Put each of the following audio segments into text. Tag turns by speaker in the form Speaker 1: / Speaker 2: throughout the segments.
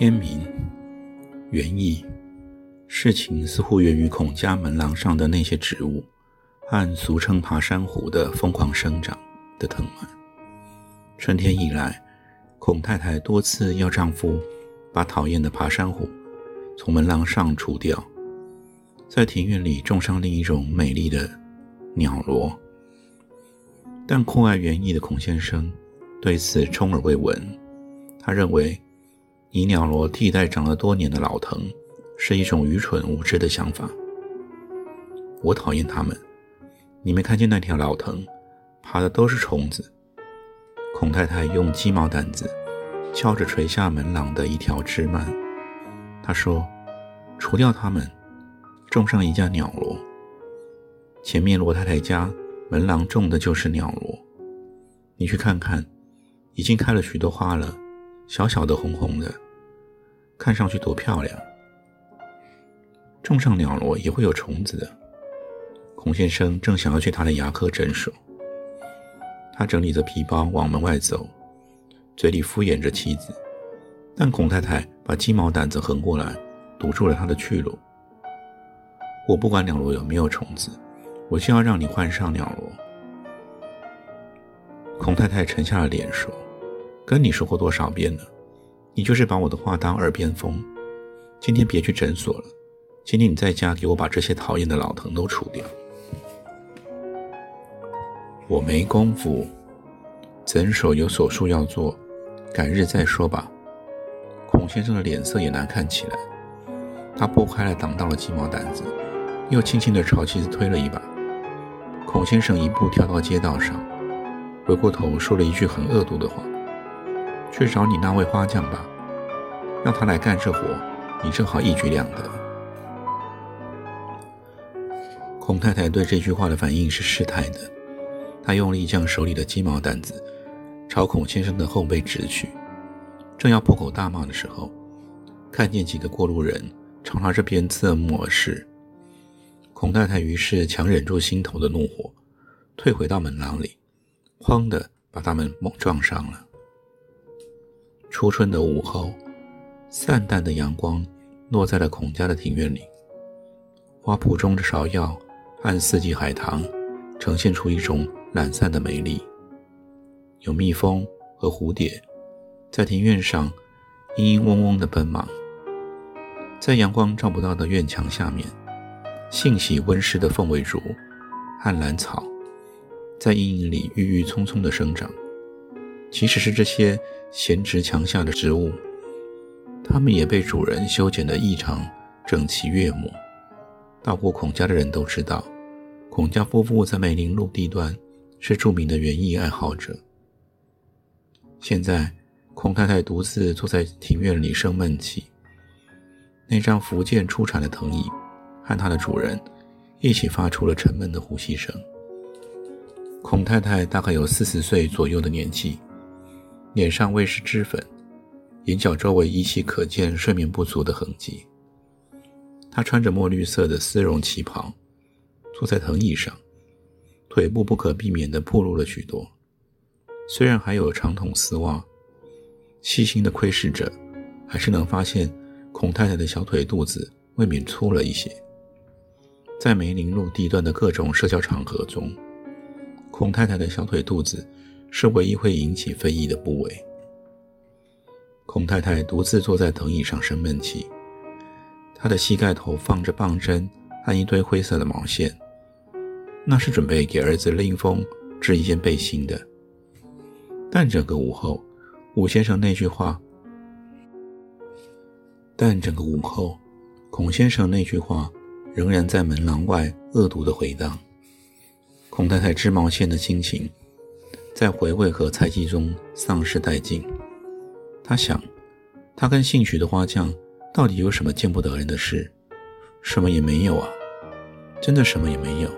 Speaker 1: 天明：原意。事情似乎源于孔家门廊上的那些植物，和俗称爬山虎的疯狂生长的藤蔓。春天以来，孔太太多次要丈夫把讨厌的爬山虎从门廊上除掉，在庭院里种上另一种美丽的鸟罗。但酷爱园艺的孔先生对此充耳未闻，他认为。以鸟罗替代长了多年的老藤，是一种愚蠢无知的想法。我讨厌它们。你没看见那条老藤，爬的都是虫子。孔太太用鸡毛掸子敲着垂下门廊的一条枝蔓。她说：“除掉它们，种上一架鸟罗。前面罗太太家门廊种的就是鸟罗，你去看看，已经开了许多花了。”小小的红红的，看上去多漂亮。种上鸟罗也会有虫子的。孔先生正想要去他的牙科诊所，他整理着皮包往门外走，嘴里敷衍着妻子。但孔太太把鸡毛掸子横过来，堵住了他的去路。我不管鸟罗有没有虫子，我就要让你换上鸟罗。孔太太沉下了脸说。跟你说过多少遍了，你就是把我的话当耳边风。今天别去诊所了，今天你在家给我把这些讨厌的老藤都除掉。我没工夫，诊所有手术要做，改日再说吧。孔先生的脸色也难看起来，他拨开了挡到了鸡毛掸子，又轻轻地朝妻子推了一把。孔先生一步跳到街道上，回过头说了一句很恶毒的话。去找你那位花匠吧，让他来干这活，你正好一举两得。孔太太对这句话的反应是失态的，她用力将手里的鸡毛掸子朝孔先生的后背直去，正要破口大骂的时候，看见几个过路人朝他这边侧目而视，孔太太于是强忍住心头的怒火，退回到门廊里，哐的把他们猛撞上了。初春的午后，散淡的阳光落在了孔家的庭院里。花圃中的芍药和四季海棠呈现出一种懒散的美丽。有蜜蜂和蝴蝶在庭院上嘤嘤嗡嗡地奔忙。在阳光照不到的院墙下面，性喜温湿的凤尾竹和兰草在阴影里郁郁葱葱地生长。即使是这些。闲植墙下的植物，它们也被主人修剪得异常整齐悦目。到过孔家的人都知道，孔家夫妇在梅林路地段是著名的园艺爱好者。现在，孔太太独自坐在庭院里生闷气。那张福建出产的藤椅和它的主人一起发出了沉闷的呼吸声。孔太太大概有四十岁左右的年纪。脸上未施脂粉，眼角周围依稀可见睡眠不足的痕迹。她穿着墨绿色的丝绒旗袍，坐在藤椅上，腿部不可避免地暴露了许多。虽然还有长筒丝袜，细心的窥视者还是能发现孔太太的小腿肚子未免粗了一些。在梅林路地段的各种社交场合中，孔太太的小腿肚子。是唯一会引起非议的部位。孔太太独自坐在藤椅上生闷气，她的膝盖头放着棒针和一堆灰色的毛线，那是准备给儿子令风织一件背心的。但整个午后，武先生那句话，但整个午后，孔先生那句话仍然在门廊外恶毒的回荡。孔太太织毛线的心情。在回味和猜忌中丧失殆尽。他想，他跟姓许的花匠到底有什么见不得人的事？什么也没有啊，真的什么也没有。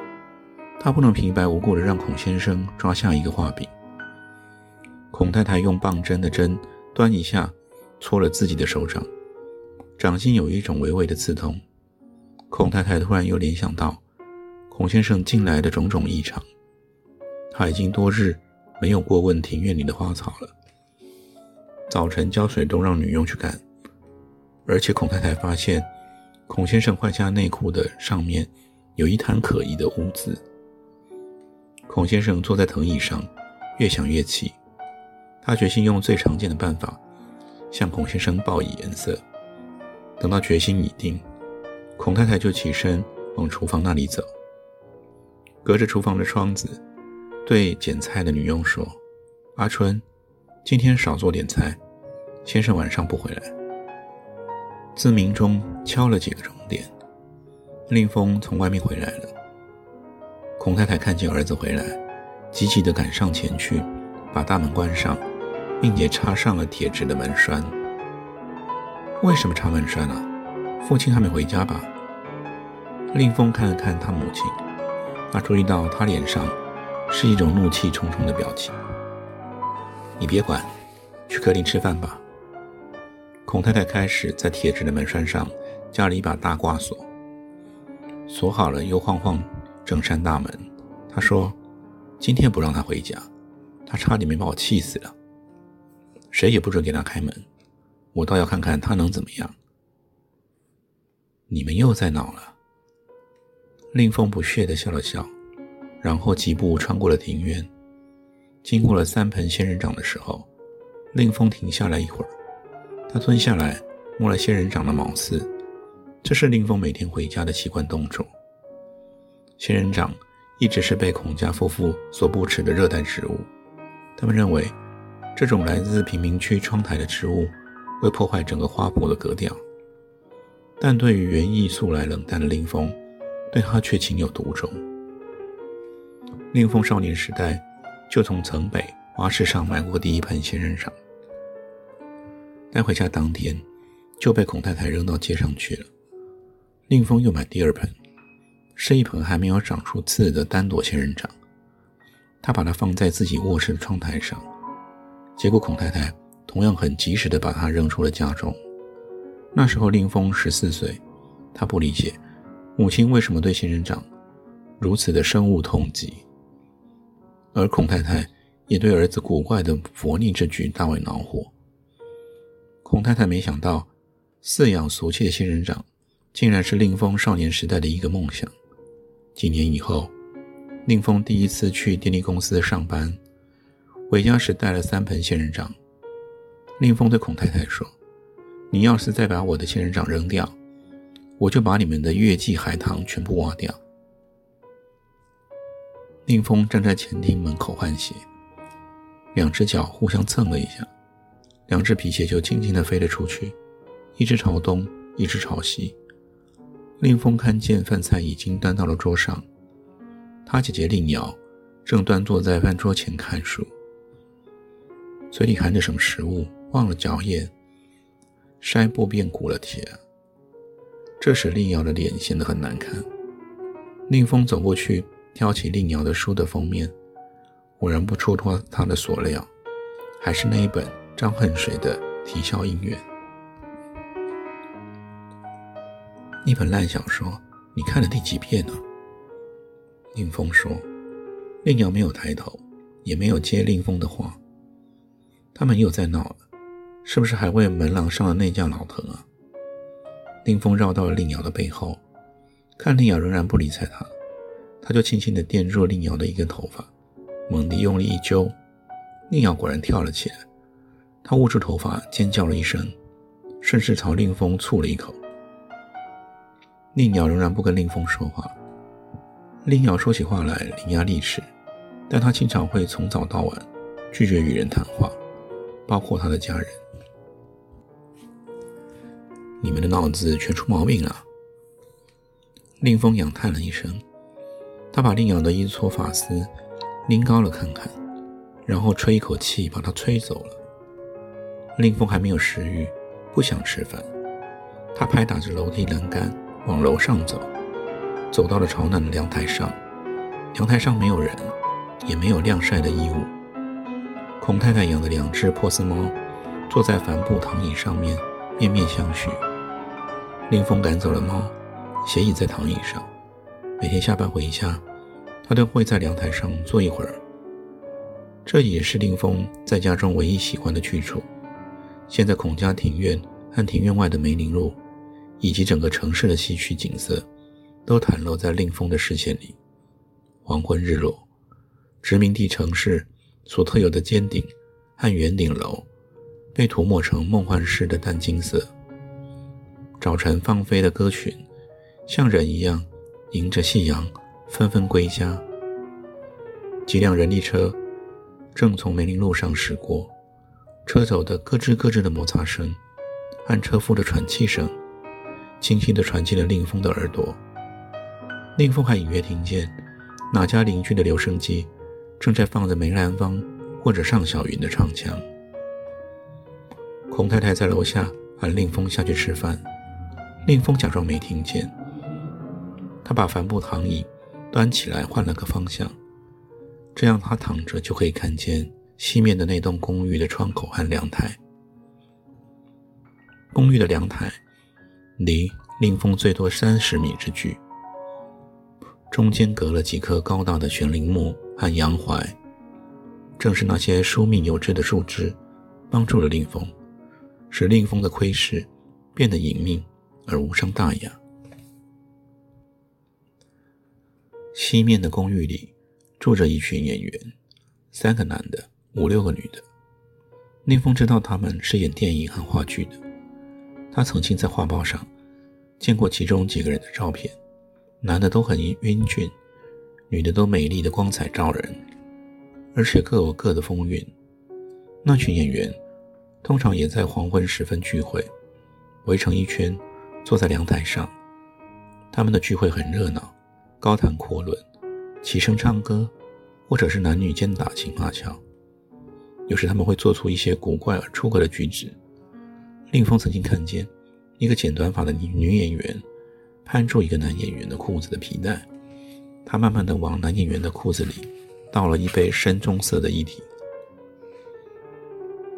Speaker 1: 他不能平白无故的让孔先生抓下一个画饼。孔太太用棒针的针端一下，戳了自己的手掌，掌心有一种微微的刺痛。孔太太突然又联想到孔先生近来的种种异常，他已经多日没有过问庭院里的花草了。早晨浇水都让女佣去干，而且孔太太发现孔先生换下内裤的上面有一滩可疑的污渍。孔先生坐在藤椅上，越想越气。他决心用最常见的办法向孔先生报以颜色。等到决心已定，孔太太就起身往厨房那里走，隔着厨房的窗子，对捡菜的女佣说：“阿春，今天少做点菜，先生晚上不回来。”自鸣钟敲了几个钟点，令风从外面回来了。孔太太看见儿子回来，急急地赶上前去，把大门关上。并且插上了铁质的门栓。为什么插门栓呢？父亲还没回家吧？令风看了看他母亲，他注意到他脸上是一种怒气冲冲的表情。你别管，去客厅吃饭吧。孔太太开始在铁质的门栓上加了一把大挂锁，锁好了又晃晃整扇大门。她说：“今天不让他回家，他差点没把我气死了。”谁也不准给他开门，我倒要看看他能怎么样。你们又在闹了。令风不屑地笑了笑，然后疾步穿过了庭院，经过了三盆仙人掌的时候，令风停下来一会儿，他蹲下来摸了仙人掌的毛刺，这是令风每天回家的习惯动作。仙人掌一直是被孔家夫妇所不齿的热带植物，他们认为。这种来自贫民区窗台的植物，会破坏整个花圃的格调。但对于园艺素来冷淡的令风，对他却情有独钟。令风少年时代就从城北花市上买过第一盆仙人掌，带回家当天就被孔太太扔到街上去了。令风又买第二盆，是一盆还没有长出刺的单朵仙人掌，他把它放在自己卧室的窗台上。结果，孔太太同样很及时地把它扔出了家中。那时候，令风十四岁，他不理解母亲为什么对仙人掌如此的深恶痛疾，而孔太太也对儿子古怪的佛逆之举大为恼火。孔太太没想到，饲养俗气的仙人掌，竟然是令风少年时代的一个梦想。几年以后，令风第一次去电力公司上班。回家时带了三盆仙人掌。令风对孔太太说：“你要是再把我的仙人掌扔掉，我就把你们的月季海棠全部挖掉。”令风站在前厅门口换鞋，两只脚互相蹭了一下，两只皮鞋就轻轻地飞了出去，一只朝东，一只朝西。令风看见饭菜已经端到了桌上，他姐姐令瑶正端坐在饭桌前看书。嘴里含着什么食物，忘了嚼咽，腮部便鼓了起来。这使令瑶的脸显得很难看。令风走过去，挑起令瑶的书的封面，果然不出脱他的所料，还是那一本张恨水的《啼笑姻缘》。一本烂小说，你看了第几遍呢？令风说。令瑶没有抬头，也没有接令风的话。他们又在闹了，是不是还为门廊上的那架老藤啊？令风绕到了令瑶的背后，看令瑶仍然不理睬他，他就轻轻地垫住令瑶的一根头发，猛地用力一揪，令瑶果然跳了起来，他握住头发尖叫了一声，顺势朝令风啐了一口。令瑶仍然不跟令风说话，令瑶说起话来伶牙俐齿，但他经常会从早到晚拒绝与人谈话。包括他的家人，你们的脑子全出毛病了。令风仰叹了一声，他把令养的一撮发丝拎高了看看，然后吹一口气把它吹走了。令风还没有食欲，不想吃饭，他拍打着楼梯栏杆往楼上走，走到了朝南的阳台上。阳台上没有人，也没有晾晒的衣物。孔太太养的两只波斯猫坐在帆布躺椅上面，面面相觑。令风赶走了猫，斜倚在躺椅上。每天下班回家，他都会在阳台上坐一会儿。这也是令风在家中唯一喜欢的去处。现在孔家庭院和庭院外的梅林路，以及整个城市的西区景色，都袒露在令风的视线里。黄昏日落，殖民地城市所特有的尖顶和圆顶楼，被涂抹成梦幻式的淡金色。早晨放飞的鸽群，像人一样迎着夕阳纷纷归家。几辆人力车正从梅林路上驶过，车走的咯吱咯吱的摩擦声，和车夫的喘气声，清晰地传进了令风的耳朵。令风还隐约听见。哪家邻居的留声机正在放着梅兰芳或者尚小云的唱腔？孔太太在楼下喊令风下去吃饭，令风假装没听见。他把帆布躺椅端起来换了个方向，这样他躺着就可以看见西面的那栋公寓的窗口和阳台。公寓的阳台离令风最多三十米之距。中间隔了几棵高大的悬铃木和杨槐，正是那些疏密有致的树枝，帮助了令风，使令风的窥视变得隐秘而无伤大雅。西面的公寓里住着一群演员，三个男的，五六个女的。令风知道他们是演电影和话剧的，他曾经在画报上见过其中几个人的照片。男的都很英俊，女的都美丽的光彩照人，而且各有各的风韵。那群演员通常也在黄昏时分聚会，围成一圈，坐在凉台上。他们的聚会很热闹，高谈阔论，齐声唱歌，或者是男女间打情骂俏。有时他们会做出一些古怪而出格的举止。令风曾经看见一个剪短发的女女演员。攀住一个男演员的裤子的皮带，他慢慢的往男演员的裤子里倒了一杯深棕色的液体。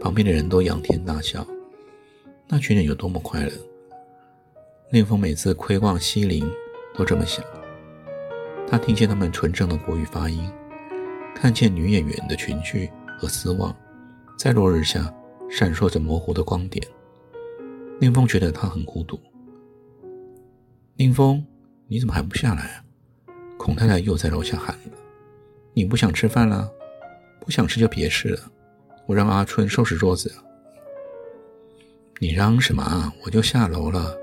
Speaker 1: 旁边的人都仰天大笑。那群人有多么快乐？令风每次窥望西陵，都这么想。他听见他们纯正的国语发音，看见女演员的裙裾和丝袜，在落日下闪烁着模糊的光点。令风觉得他很孤独。宁峰，你怎么还不下来啊？孔太太又在楼下喊了：“你不想吃饭了？不想吃就别吃了，我让阿春收拾桌子。”你嚷什么啊？我就下楼了。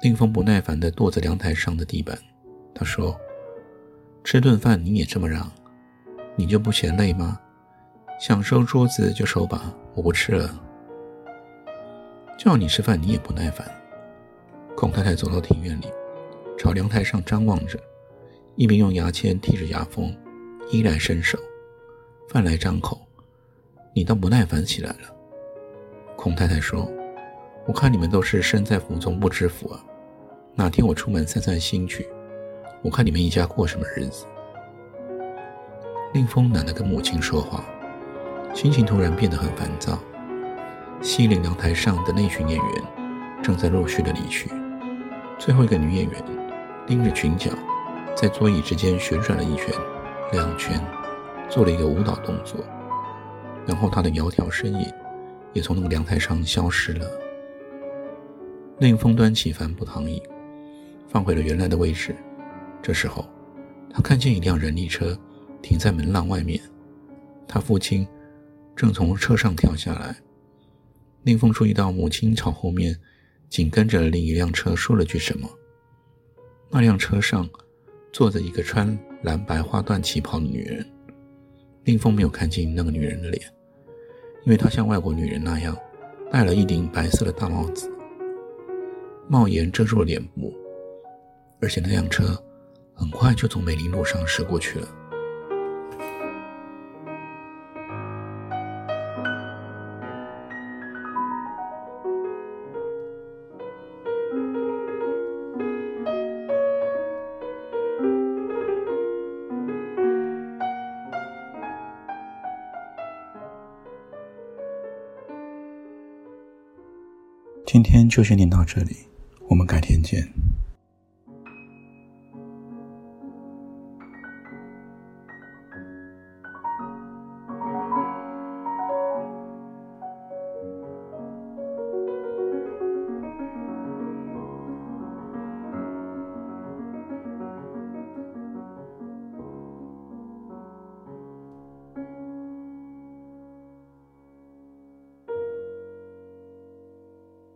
Speaker 1: 宁峰不耐烦地跺着阳台上的地板，他说：“吃顿饭你也这么嚷，你就不嫌累吗？想收桌子就收吧，我不吃了。叫你吃饭你也不耐烦。”孔太太走到庭院里，朝阳台上张望着，一边用牙签剔着牙缝，衣来伸手，饭来张口。你倒不耐烦起来了。孔太太说：“我看你们都是身在福中不知福啊，哪天我出门散散心去，我看你们一家过什么日子。”令风懒得跟母亲说话，心情突然变得很烦躁。西陵阳台上的那群演员正在陆续的离去。最后一个女演员拎着裙角，在桌椅之间旋转了一圈、两圈，做了一个舞蹈动作，然后她的窈窕身影也从那个凉台上消失了。令风端起帆布躺椅，放回了原来的位置。这时候，他看见一辆人力车停在门廊外面，他父亲正从车上跳下来。令风注意到母亲朝后面。紧跟着另一辆车说了句什么。那辆车上坐着一个穿蓝白花缎旗袍的女人。令风没有看清那个女人的脸，因为她像外国女人那样戴了一顶白色的大帽子，帽檐遮住了脸部。而且那辆车很快就从梅林路上驶过去了。今天就先听到这里，我们改天见。